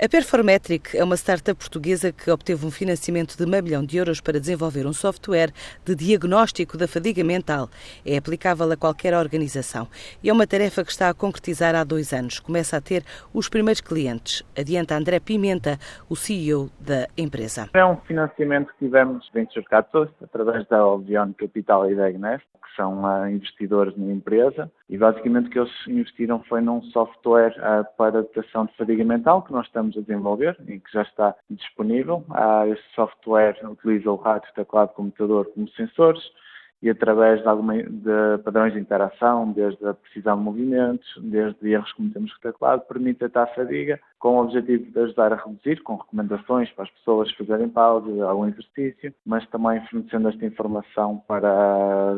A Performetric é uma startup portuguesa que obteve um financiamento de meio milhão de euros para desenvolver um software de diagnóstico da fadiga mental. É aplicável a qualquer organização e é uma tarefa que está a concretizar há dois anos. Começa a ter os primeiros clientes. Adianta André Pimenta, o CEO da empresa. É um financiamento que tivemos Venture Capital através da Albion Capital e da Ignest, que são uh, investidores na empresa e basicamente o que eles investiram foi num software uh, para detecção de fadiga mental que nós estamos a desenvolver e que já está disponível. Este software utiliza o rádio, teclado, computador como sensores e através de, alguma, de padrões de interação, desde a precisão de movimentos, desde erros que cometemos com o teclado, permite a fadiga com o objetivo de ajudar a reduzir, com recomendações para as pessoas fazerem pausa, algum exercício, mas também fornecendo esta informação para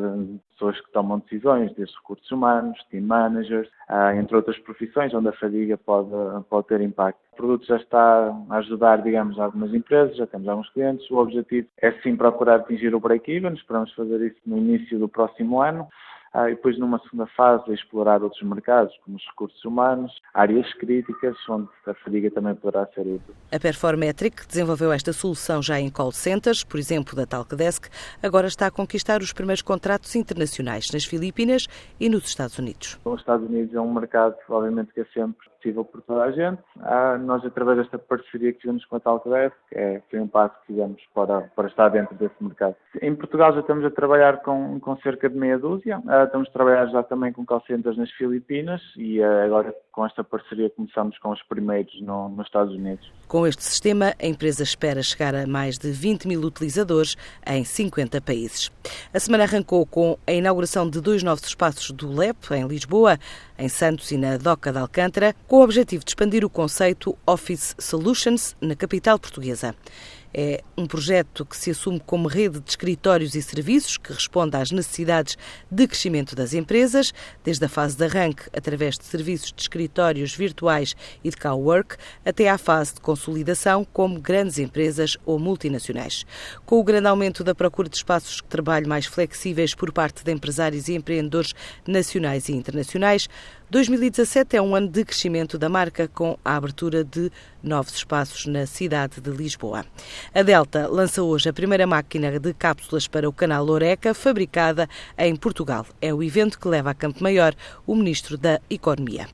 pessoas que tomam decisões, desde recursos humanos, team managers, ah, entre outras profissões onde a fadiga pode, pode ter impacto. O produto já está a ajudar, digamos, algumas empresas, já temos alguns clientes. O objetivo é sim procurar atingir o break-even, esperamos fazer isso no início do próximo ano. Ah, e depois numa segunda fase explorar outros mercados, como os recursos humanos, áreas críticas, onde a fadiga também poderá ser útil. A Performetric desenvolveu esta solução já em call centers, por exemplo, da Talkdesk, agora está a conquistar os primeiros contratos internacionais nas Filipinas e nos Estados Unidos. Os Estados Unidos é um mercado, obviamente, que é sempre possível por toda a gente. Ah, nós, através desta parceria que tivemos com a Talkdesk, é, foi um passo que fizemos para, para estar dentro desse mercado. Em Portugal já estamos a trabalhar com, com cerca de meia dúzia. Ah, estamos a trabalhar já também com call centers nas Filipinas e ah, agora com esta parceria começamos com os primeiros no, nos Estados Unidos. Com este sistema, a empresa espera chegar a mais de 20 mil utilizadores em 50 países. A semana arrancou com a inauguração de dois novos espaços do LEP, em Lisboa, em Santos e na Doca de Alcântara, com o objetivo de expandir o conceito Office Solutions na capital portuguesa. É um projeto que se assume como rede de escritórios e serviços que responde às necessidades de crescimento das empresas, desde a fase de arranque, através de serviços de escritórios virtuais e de cowork, até à fase de consolidação, como grandes empresas ou multinacionais. Com o grande aumento da procura de espaços de trabalho mais flexíveis por parte de empresários e empreendedores nacionais e internacionais, 2017 é um ano de crescimento da marca, com a abertura de novos espaços na cidade de Lisboa. A Delta lança hoje a primeira máquina de cápsulas para o canal Oreca, fabricada em Portugal. É o evento que leva a Campo Maior o Ministro da Economia.